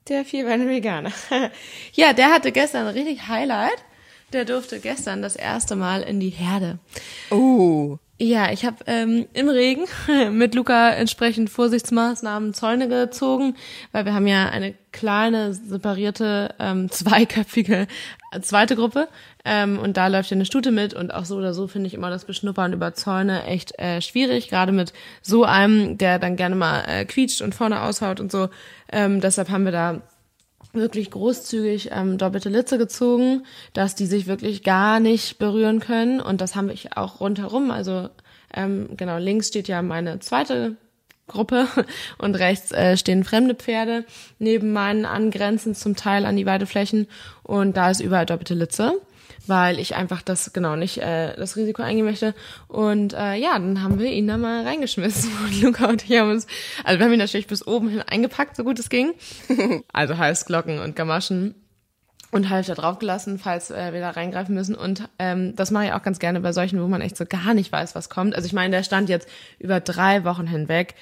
Der vierbeine Veganer. ja, der hatte gestern ein richtig Highlight. Der durfte gestern das erste Mal in die Herde. Oh. Ja, ich habe ähm, im Regen mit Luca entsprechend Vorsichtsmaßnahmen Zäune gezogen, weil wir haben ja eine kleine, separierte, ähm, zweiköpfige äh, zweite Gruppe ähm, und da läuft ja eine Stute mit und auch so oder so finde ich immer das Beschnuppern über Zäune echt äh, schwierig, gerade mit so einem, der dann gerne mal äh, quietscht und vorne aushaut und so. Ähm, deshalb haben wir da wirklich großzügig ähm, doppelte Litze gezogen, dass die sich wirklich gar nicht berühren können. Und das habe ich auch rundherum. Also ähm, genau, links steht ja meine zweite Gruppe und rechts äh, stehen fremde Pferde neben meinen angrenzend zum Teil an die Weideflächen. Und da ist überall doppelte Litze weil ich einfach das genau nicht äh, das Risiko eingehen möchte. Und äh, ja, dann haben wir ihn da mal reingeschmissen. Und Luca und ich haben uns, also wir haben ihn natürlich bis oben hin eingepackt, so gut es ging. Also Halsglocken und Gamaschen und Halfter draufgelassen, falls äh, wir da reingreifen müssen. Und ähm, das mache ich auch ganz gerne bei solchen, wo man echt so gar nicht weiß, was kommt. Also ich meine, der stand jetzt über drei Wochen hinweg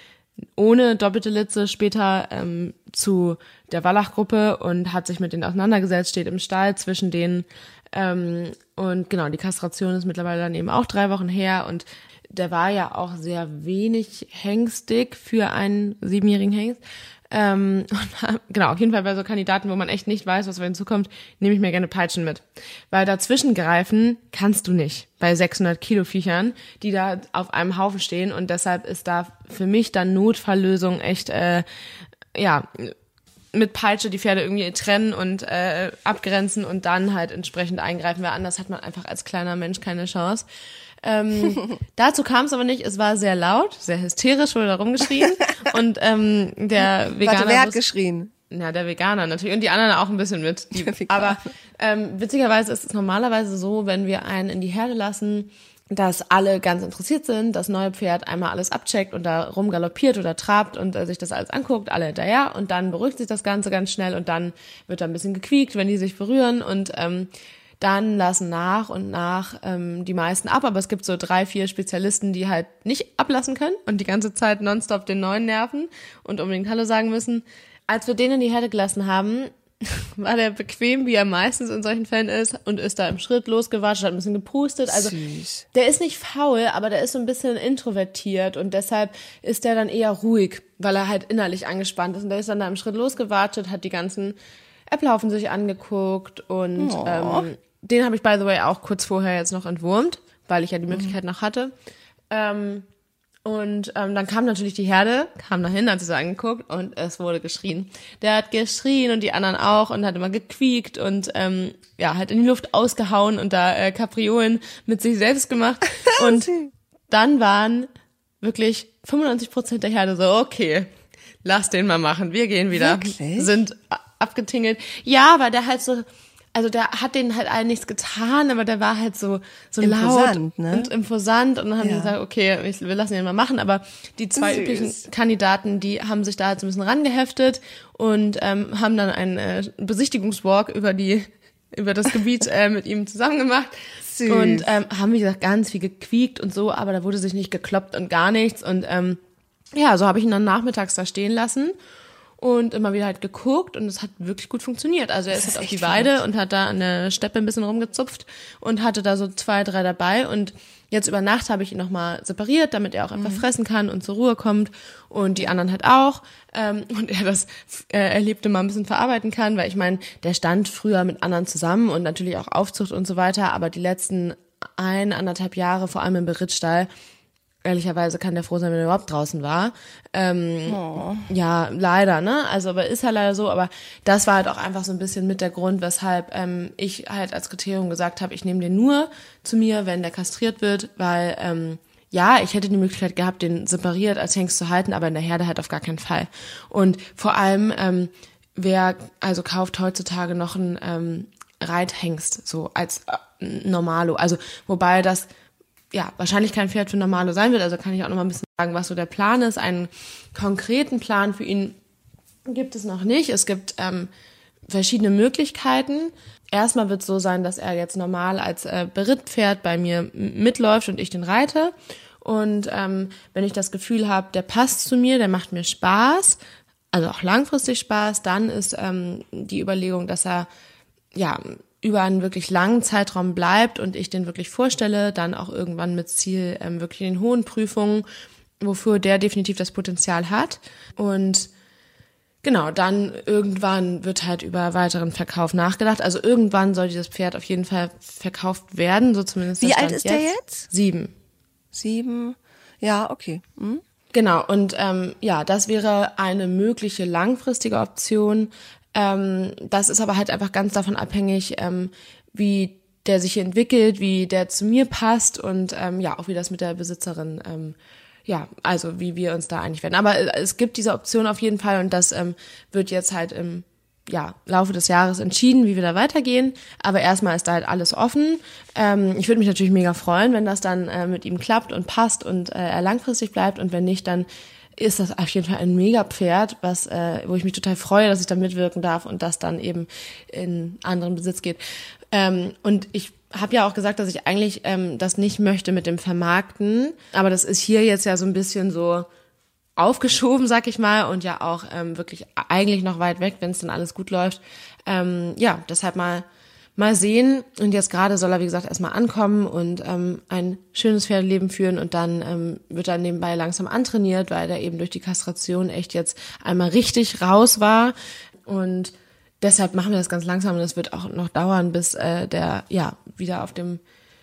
ohne doppelte Litze später ähm, zu der Wallach-Gruppe und hat sich mit denen auseinandergesetzt, steht im Stall zwischen denen. Ähm, und genau, die Kastration ist mittlerweile dann eben auch drei Wochen her und der war ja auch sehr wenig hengstig für einen siebenjährigen Hengst. Ähm, und, genau, auf jeden Fall bei so Kandidaten, wo man echt nicht weiß, was auf einen zukommt, nehme ich mir gerne Peitschen mit. Weil dazwischen greifen kannst du nicht bei 600 Kilo Viechern, die da auf einem Haufen stehen und deshalb ist da für mich dann Notfalllösung echt, äh, ja, mit Peitsche die Pferde irgendwie trennen und äh, abgrenzen und dann halt entsprechend eingreifen, weil anders hat man einfach als kleiner Mensch keine Chance. Ähm, dazu kam es aber nicht. Es war sehr laut, sehr hysterisch, wurde da rumgeschrien. und ähm, der Veganer. Warte, wer hat geschrien? Ja, der Veganer natürlich. Und die anderen auch ein bisschen mit. Die, aber ähm, witzigerweise ist es normalerweise so, wenn wir einen in die Herde lassen, dass alle ganz interessiert sind, das neue Pferd einmal alles abcheckt und da rumgaloppiert oder trabt und äh, sich das alles anguckt, alle hinterher. Und dann beruhigt sich das Ganze ganz schnell und dann wird da ein bisschen gequiekt, wenn die sich berühren. Und ähm, dann lassen nach und nach ähm, die meisten ab, aber es gibt so drei, vier Spezialisten, die halt nicht ablassen können und die ganze Zeit nonstop den neuen nerven und unbedingt Hallo sagen müssen. Als wir den in die Herde gelassen haben, war der bequem, wie er meistens in solchen Fällen ist und ist da im Schritt losgewatscht, hat ein bisschen gepustet. Also Süß. der ist nicht faul, aber der ist so ein bisschen introvertiert und deshalb ist der dann eher ruhig, weil er halt innerlich angespannt ist. Und der ist dann da im Schritt losgewatscht, hat die ganzen Applaufen sich angeguckt und Oh. ähm, den habe ich by the way auch kurz vorher jetzt noch entwurmt, weil ich ja die Möglichkeit noch hatte. Ähm, und ähm, dann kam natürlich die Herde, kam dahin, hat sich so angeguckt und es wurde geschrien. Der hat geschrien und die anderen auch und hat immer gequiekt und ähm, ja, hat in die Luft ausgehauen und da äh, Kapriolen mit sich selbst gemacht. Und dann waren wirklich 95 Prozent der Herde so, okay, lass den mal machen, wir gehen wieder. Wirklich? Sind abgetingelt. Ja, weil der halt so, also der hat denen halt allen nichts getan, aber der war halt so, so laut Imposant, ne? und imposant und dann haben Ja. die gesagt, okay, ich, wir lassen ihn mal machen, aber die zwei Süß. üblichen Kandidaten, die haben sich da halt so ein bisschen rangeheftet und ähm, haben dann einen äh, Besichtigungswalk über die über das Gebiet äh, mit ihm zusammen gemacht Süß. und ähm, haben wie gesagt ganz viel gequiekt und so, aber da wurde sich nicht gekloppt und gar nichts und ähm, ja, so habe ich ihn dann nachmittags da stehen lassen und immer wieder halt geguckt und es hat wirklich gut funktioniert. Also er ist, ist halt auf die Weide und hat da an der Steppe ein bisschen rumgezupft und hatte da so zwei, drei dabei. Und jetzt über Nacht habe ich ihn nochmal separiert, damit er auch einfach fressen kann und zur Ruhe kommt. Und die anderen halt auch. Ähm, und er das äh, Erlebte mal ein bisschen verarbeiten kann, weil ich meine, der stand früher mit anderen zusammen und natürlich auch Aufzucht und so weiter, aber die letzten ein, anderthalb Jahre, vor allem im Berittstall, ehrlicherweise kann der froh sein, wenn er überhaupt draußen war. Ähm, Ja, leider, ne? Also, aber ist ja leider so. Aber das war halt auch einfach so ein bisschen mit der Grund, weshalb ähm, ich halt als Kriterium gesagt habe, ich nehme den nur zu mir, wenn der kastriert wird, weil ähm, ja, ich hätte die Möglichkeit gehabt, den separiert als Hengst zu halten, aber in der Herde halt auf gar keinen Fall. Und vor allem, ähm, wer also kauft heutzutage noch einen ähm, Reithengst so als äh, Normalo. Also wobei das ja, wahrscheinlich kein Pferd für Normalo sein wird. Also kann ich auch noch mal ein bisschen sagen, was so der Plan ist. Einen konkreten Plan für ihn gibt es noch nicht. Es gibt ähm, verschiedene Möglichkeiten. Erstmal wird es so sein, dass er jetzt normal als äh, Berittpferd bei mir mitläuft und ich den reite. Und ähm, wenn ich das Gefühl habe, der passt zu mir, der macht mir Spaß, also auch langfristig Spaß, dann ist ähm, die Überlegung, dass er ja, über einen wirklich langen Zeitraum bleibt und ich den wirklich vorstelle, dann auch irgendwann mit Ziel ähm, wirklich in den hohen Prüfungen, wofür der definitiv das Potenzial hat. Und genau, dann irgendwann wird halt über weiteren Verkauf nachgedacht. Also irgendwann soll dieses Pferd auf jeden Fall verkauft werden, so zumindest. Wie alt ist der jetzt? Sieben. Sieben. Ja, okay. Hm? Genau, und ähm, ja, das wäre eine mögliche langfristige Option. Ähm, das ist aber halt einfach ganz davon abhängig, ähm, wie der sich entwickelt, wie der zu mir passt und ähm, ja, auch wie das mit der Besitzerin, ähm, ja, also wie wir uns da einig werden. Aber äh, es gibt diese Option auf jeden Fall und das ähm, wird jetzt halt im ja, Laufe des Jahres entschieden, wie wir da weitergehen. Aber erstmal ist da halt alles offen. Ähm, ich würde mich natürlich mega freuen, wenn das dann äh, mit ihm klappt und passt und äh, er langfristig bleibt. Und wenn nicht, dann ist das auf jeden Fall ein mega Pferd, was, äh, wo ich mich total freue, dass ich da mitwirken darf und das dann eben in anderen Besitz geht. Ähm, und ich habe ja auch gesagt, dass ich eigentlich ähm, das nicht möchte mit dem Vermarkten. Aber das ist hier jetzt ja so ein bisschen so, aufgeschoben, sag ich mal, und ja auch ähm, wirklich eigentlich noch weit weg, wenn es dann alles gut läuft. Ähm, ja, deshalb mal mal sehen. Und jetzt gerade soll er, wie gesagt, erstmal ankommen und ähm, ein schönes Pferdeleben führen und dann ähm, wird er nebenbei langsam antrainiert, weil er eben durch die Kastration echt jetzt einmal richtig raus war. Und deshalb machen wir das ganz langsam und es wird auch noch dauern, bis äh, der ja wieder auf dem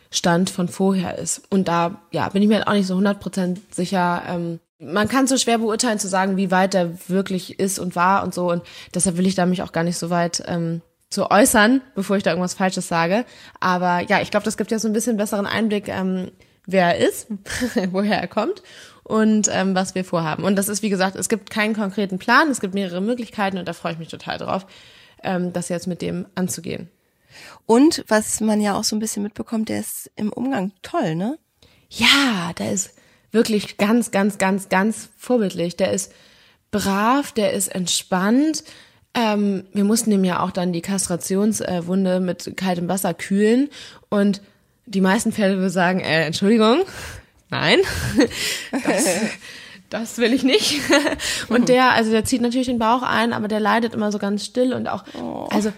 Stand von vorher ist. Und da ja bin ich mir halt auch nicht so 100% sicher. Ähm, man kann so schwer beurteilen zu sagen, wie weit er wirklich ist und war und so. Und deshalb will ich da mich auch gar nicht so weit ähm, zu äußern, bevor ich da irgendwas Falsches sage. Aber ja, ich glaube, das gibt ja so ein bisschen besseren Einblick, ähm, wer er ist, woher er kommt und ähm, was wir vorhaben. Und das ist, wie gesagt, es gibt keinen konkreten Plan, es gibt mehrere Möglichkeiten und da freue ich mich total drauf, ähm, das jetzt mit dem anzugehen. Und was man ja auch so ein bisschen mitbekommt, der ist im Umgang toll, ne? Ja, der ist wirklich ganz, ganz, ganz, ganz vorbildlich. Der ist brav, der ist entspannt. Ähm, wir mussten ihm ja auch dann die Kastrationswunde mit kaltem Wasser kühlen. Und die meisten Pferde würden sagen, äh, Entschuldigung, nein, das, das will ich nicht. Und der, also der zieht natürlich den Bauch ein, aber der leidet immer so ganz still und auch, also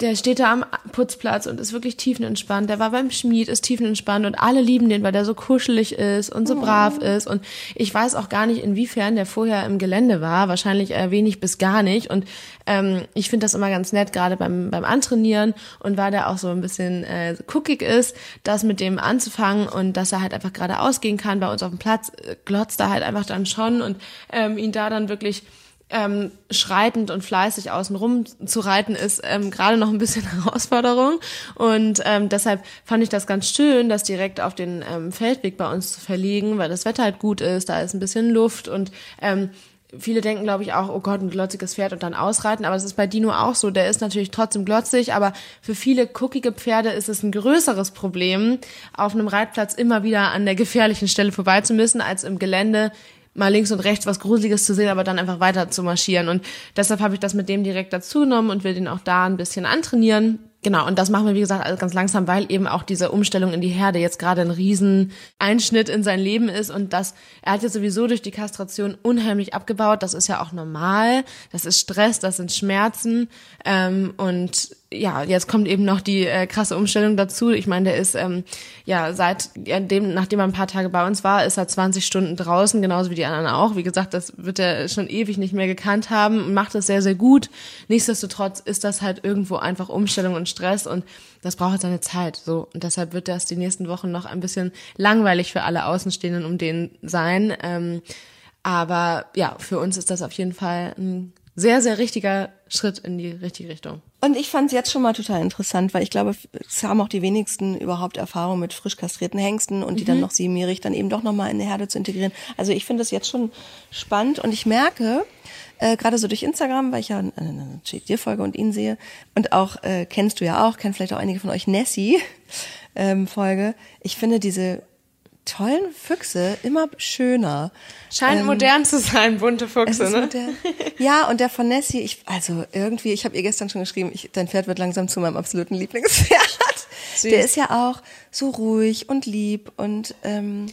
der steht da am Putzplatz und ist wirklich tiefenentspannt. Der war beim Schmied, ist tiefenentspannt und alle lieben den, weil der so kuschelig ist und so oh. brav ist. Und ich weiß auch gar nicht, inwiefern der vorher im Gelände war. Wahrscheinlich äh, wenig bis gar nicht. Und ähm, ich finde das immer ganz nett, gerade beim, beim Antrainieren und weil der auch so ein bisschen äh, guckig ist, das mit dem anzufangen und dass er halt einfach gerade ausgehen kann bei uns auf dem Platz, äh, glotzt er halt einfach dann schon und ähm, ihn da dann wirklich ähm, schreitend und fleißig außenrum zu reiten ist ähm, gerade noch ein bisschen Herausforderung und ähm, deshalb fand ich das ganz schön, das direkt auf den ähm, Feldweg bei uns zu verlegen, weil das Wetter halt gut ist, da ist ein bisschen Luft und ähm, viele denken, glaube ich, auch, oh Gott, ein glotziges Pferd und dann ausreiten. Aber es ist bei Dino auch so. Der ist natürlich trotzdem glotzig, aber für viele guckige Pferde ist es ein größeres Problem, auf einem Reitplatz immer wieder an der gefährlichen Stelle vorbei zu müssen, als im Gelände mal links und rechts was Gruseliges zu sehen, aber dann einfach weiter zu marschieren. Und deshalb habe ich das mit dem direkt dazu genommen und will den auch da ein bisschen antrainieren. Genau, und das machen wir, wie gesagt, alles ganz langsam, weil eben auch diese Umstellung in die Herde jetzt gerade ein riesen Einschnitt in sein Leben ist und das, er hat jetzt sowieso durch die Kastration unheimlich abgebaut. Das ist ja auch normal. Das ist Stress, das sind Schmerzen. Ähm, und ja, jetzt kommt eben noch die äh, krasse Umstellung dazu. Ich meine, der ist ähm, ja seit ja, dem, nachdem er ein paar Tage bei uns war, ist er 20 Stunden draußen, genauso wie die anderen auch. Wie gesagt, das wird er schon ewig nicht mehr gekannt haben und macht das sehr, sehr gut. Nichtsdestotrotz ist das halt irgendwo einfach Umstellung und Stress und das braucht seine Zeit. So und deshalb wird das die nächsten Wochen noch ein bisschen langweilig für alle Außenstehenden um den sein. Ähm, aber ja, für uns ist das auf jeden Fall ein sehr, sehr richtiger Schritt in die richtige Richtung. Und ich fand es jetzt schon mal total interessant, weil ich glaube, es haben auch die wenigsten überhaupt Erfahrung mit frisch kastrierten Hengsten und die mhm. dann noch siebenjährig dann eben doch nochmal in eine Herde zu integrieren. Also ich finde das jetzt schon spannend und ich merke, äh, gerade so durch Instagram, weil ich ja eine, eine dir folge und ihn sehe und auch, äh, kennst du ja auch, kennen vielleicht auch einige von euch Nessie ähm, Folge. Ich finde diese tollen Füchse immer schöner. Scheint ähm, modern zu sein, bunte Füchse, ne? Modern. Ja, und der von Nessie, ich, also irgendwie, ich habe ihr gestern schon geschrieben, ich, dein Pferd wird langsam zu meinem absoluten Lieblingspferd. Süß. Der ist ja auch so ruhig und lieb und ähm,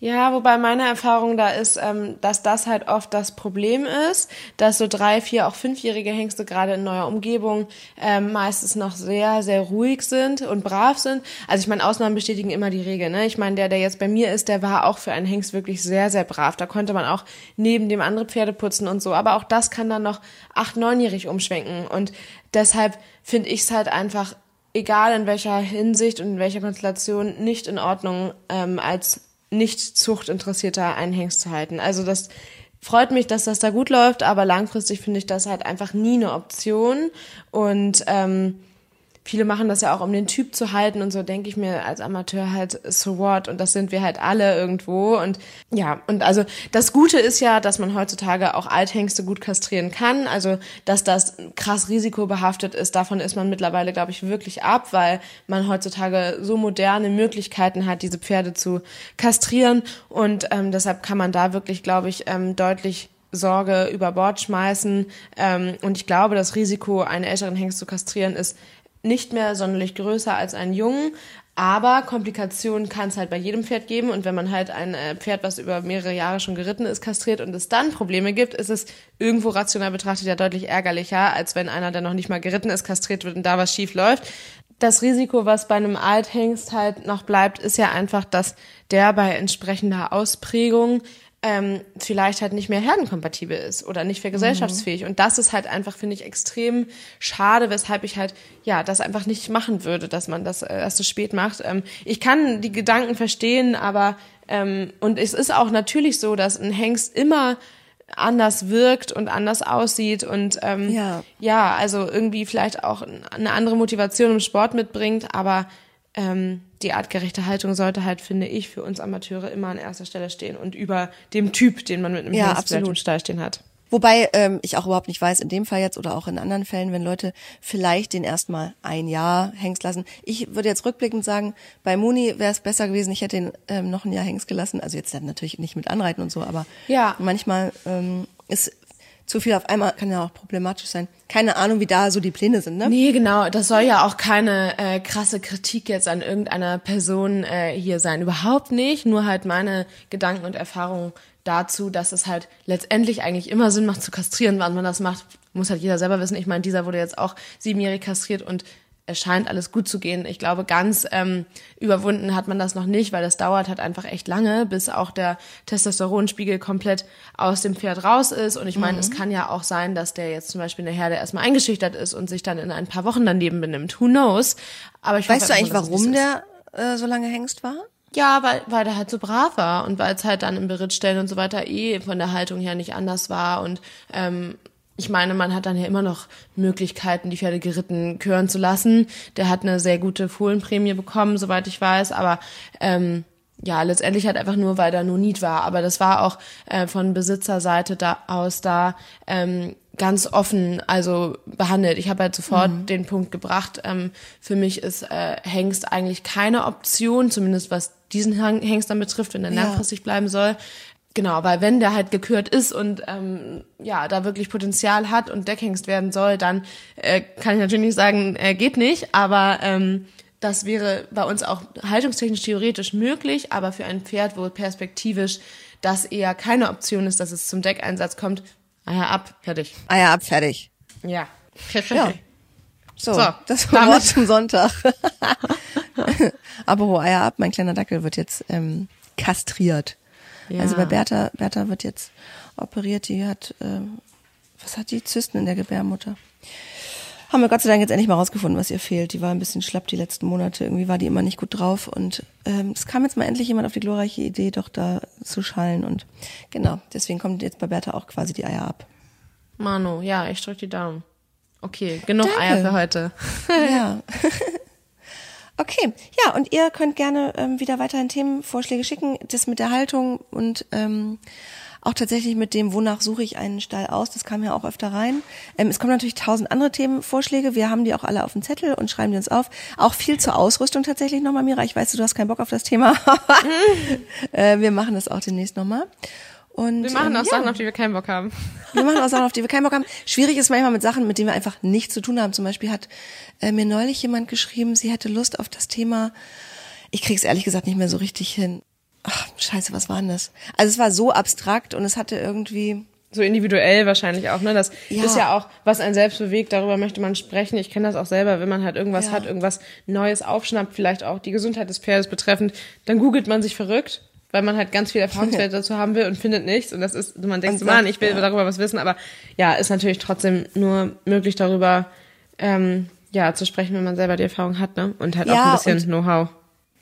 ja, wobei meine Erfahrung da ist, ähm, dass das halt oft das Problem ist, dass so drei, vier, auch fünfjährige Hengste gerade in neuer Umgebung ähm, meistens noch sehr, sehr ruhig sind und brav sind. Also ich meine, Ausnahmen bestätigen immer die Regel. Ne? Ich meine, der, der jetzt bei mir ist, der war auch für einen Hengst wirklich sehr, sehr brav. Da konnte man auch neben dem andere Pferde putzen und so. Aber auch das kann dann noch acht, neunjährig umschwenken. Und deshalb finde ich es halt einfach egal in welcher Hinsicht und in welcher Konstellation nicht in Ordnung, ähm, als nicht zuchtinteressierter Hengst zu halten. Also das freut mich, dass das da gut läuft, aber langfristig finde ich das halt einfach nie eine Option. Und ähm, viele machen das ja auch, um den Typ zu halten und so denke ich mir als Amateur halt, so what? Und das sind wir halt alle irgendwo. Und ja, und also das Gute ist ja, dass man heutzutage auch Althengste gut kastrieren kann. Also, dass das krass risikobehaftet ist, davon ist man mittlerweile, glaube ich, wirklich ab, weil man heutzutage so moderne Möglichkeiten hat, diese Pferde zu kastrieren. Und ähm, deshalb kann man da wirklich, glaube ich, ähm, deutlich Sorge über Bord schmeißen. Ähm, und ich glaube, das Risiko, einen älteren Hengst zu kastrieren, ist nicht mehr sonderlich größer als ein Jungen, aber Komplikationen kann es halt bei jedem Pferd geben. Und wenn man halt ein äh, Pferd, was über mehrere Jahre schon geritten ist, kastriert und es dann Probleme gibt, ist es irgendwo rational betrachtet ja deutlich ärgerlicher, als wenn einer, der noch nicht mal geritten ist, kastriert wird und da was schief läuft. Das Risiko, was bei einem Althengst halt noch bleibt, ist ja einfach, dass der bei entsprechender Ausprägung ähm, vielleicht halt nicht mehr herdenkompatibel ist oder nicht mehr gesellschaftsfähig. Und das ist halt einfach, finde ich, extrem schade, weshalb ich halt, ja, das einfach nicht machen würde, dass man das äh, erst so spät macht. Ähm, ich kann die Gedanken verstehen, aber, ähm, und es ist auch natürlich so, dass ein Hengst immer anders wirkt und anders aussieht und ähm, Ja. ja, also irgendwie vielleicht auch eine andere Motivation im Sport mitbringt, aber ähm, die artgerechte Haltung sollte halt, finde ich, für uns Amateure immer an erster Stelle stehen und über dem Typ, den man mit einem Ja, Hengst im Stall stehen hat. Wobei ähm, ich auch überhaupt nicht weiß, in dem Fall jetzt oder auch in anderen Fällen, wenn Leute vielleicht den erstmal ein Jahr Hengst lassen. Ich würde jetzt rückblickend sagen, bei Muni wäre es besser gewesen, ich hätte ihn ähm, noch ein Jahr Hengst gelassen. Also jetzt dann natürlich nicht mit Anreiten und so, aber Ja. manchmal ähm, ist zu viel auf einmal, kann ja auch problematisch sein. Keine Ahnung, wie da so die Pläne sind, ne? Nee, genau. Das soll ja auch keine äh, krasse Kritik jetzt an irgendeiner Person äh, hier sein. Überhaupt nicht. Nur halt meine Gedanken und Erfahrungen dazu, dass es halt letztendlich eigentlich immer Sinn macht zu kastrieren. Wann man das macht, muss halt jeder selber wissen. Ich meine, dieser wurde jetzt auch siebenjährig kastriert und es scheint alles gut zu gehen. Ich glaube, ganz ähm, überwunden hat man das noch nicht, weil das dauert halt einfach echt lange, bis auch der Testosteronspiegel komplett aus dem Pferd raus ist. Und ich meine, es kann ja auch sein, dass der jetzt zum Beispiel in der Herde erstmal eingeschüchtert ist und sich dann in ein paar Wochen daneben benimmt. Who knows? Aber ich hoffe Weißt du eigentlich, warum so der äh, so lange Hengst war? Ja, weil, weil der halt so brav war und weil es halt dann im Berittstellen und so weiter eh von der Haltung her nicht anders war. Und ähm, ich meine, man hat dann ja immer noch Möglichkeiten, die Pferde geritten kören zu lassen. Der hat eine sehr gute Fohlenprämie bekommen, soweit ich weiß. Aber ähm, ja, letztendlich halt einfach nur, weil da nur Niet war. Aber das war auch äh, von Besitzerseite da aus da ähm, ganz offen also behandelt. Ich habe halt sofort den Punkt gebracht. Ähm, für mich ist äh, Hengst eigentlich keine Option, zumindest was diesen Hengst dann betrifft, wenn er Ja. langfristig bleiben soll. Genau, weil wenn der halt gekürt ist und ähm, ja, da wirklich Potenzial hat und Deckhengst werden soll, dann äh, kann ich natürlich nicht sagen, äh, geht nicht, aber ähm, das wäre bei uns auch haltungstechnisch theoretisch möglich, aber für ein Pferd, wo perspektivisch das eher keine Option ist, dass es zum Deckeinsatz kommt, Eier ab, fertig. Eier ab, fertig. Ja. Ja. So, So, das war damit- Wort zum Sonntag. Apropos Eier ab, mein kleiner Dackel wird jetzt ähm, kastriert. Ja. Also bei Bertha, Bertha wird jetzt operiert, die hat, ähm, was hat die? Zysten in der Gebärmutter. Haben wir Gott sei Dank jetzt endlich mal rausgefunden, was ihr fehlt. Die war ein bisschen schlapp die letzten Monate. Irgendwie war die immer nicht gut drauf. Und ähm, es kam jetzt mal endlich jemand auf die glorreiche Idee, doch da zu schallen. Und genau, deswegen kommt jetzt bei Bertha auch quasi die Eier ab. Manu, ja, ich drück die Daumen. Okay, genug Danke. Eier für heute. Ja. okay, ja, und ihr könnt gerne ähm, wieder weiterhin Themenvorschläge schicken. Das mit der Haltung und ähm, auch tatsächlich mit dem, wonach suche ich einen Stall aus, das kam ja auch öfter rein. Ähm, es kommen natürlich tausend andere Themenvorschläge. Wir haben die auch alle auf dem Zettel und schreiben die uns auf. Auch viel zur Ausrüstung tatsächlich nochmal, Mira. Ich weiß, du hast keinen Bock auf das Thema. äh, wir machen das auch demnächst nochmal. Und, Wir machen ähm, auch ja. Sachen, auf die wir keinen Bock haben. Wir machen auch Sachen, auf die wir keinen Bock haben. Schwierig ist manchmal mit Sachen, mit denen wir einfach nichts zu tun haben. Zum Beispiel hat äh, mir neulich jemand geschrieben, sie hätte Lust auf das Thema. Ich krieg's ehrlich gesagt nicht mehr so richtig hin. Ach, scheiße, was war denn das? Also es war so abstrakt und es hatte irgendwie. So individuell wahrscheinlich auch, ne? Das Ja. ist ja auch, was einen selbst bewegt, darüber möchte man sprechen. Ich kenne das auch selber, wenn man halt irgendwas Ja. hat, irgendwas Neues aufschnappt, vielleicht auch die Gesundheit des Pferdes betreffend, dann googelt man sich verrückt, weil man halt ganz viel Erfahrungswerte dazu haben will und findet nichts. Und das ist, man denkt so, Mann, ich will ja. darüber was wissen, aber ja, ist natürlich trotzdem nur möglich darüber, ähm, ja, zu sprechen, wenn man selber die Erfahrung hat, ne? Und halt auch Ja, ein bisschen Know-how.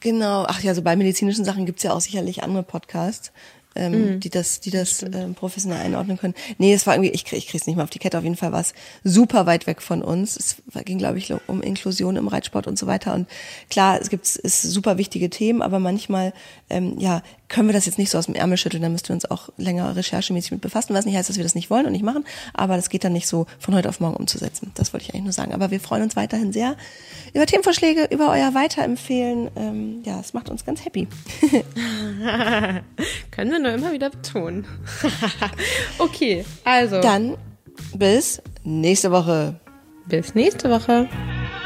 Genau, ach ja, so bei medizinischen Sachen gibt's ja auch sicherlich andere Podcasts, ähm, Mhm. die das, die das ähm, professionell einordnen können. Nee, es war irgendwie, ich, krieg, ich krieg's nicht mehr auf die Kette. Auf jeden Fall war es super weit weg von uns. Es ging, glaube ich, um Inklusion im Reitsport und so weiter. Und klar, es gibt es super wichtige Themen, aber manchmal, ähm, ja, können wir das jetzt nicht so aus dem Ärmel schütteln. Da müssten wir uns auch länger recherchemäßig mit befassen, was nicht heißt, dass wir das nicht wollen und nicht machen. Aber das geht dann nicht so von heute auf morgen umzusetzen. Das wollte ich eigentlich nur sagen. Aber wir freuen uns weiterhin sehr über Themenvorschläge, über euer Weiterempfehlen. Ähm, ja, es macht uns ganz happy. Können wir nur immer wieder betonen. okay, also. Dann bis nächste Woche. Bis nächste Woche.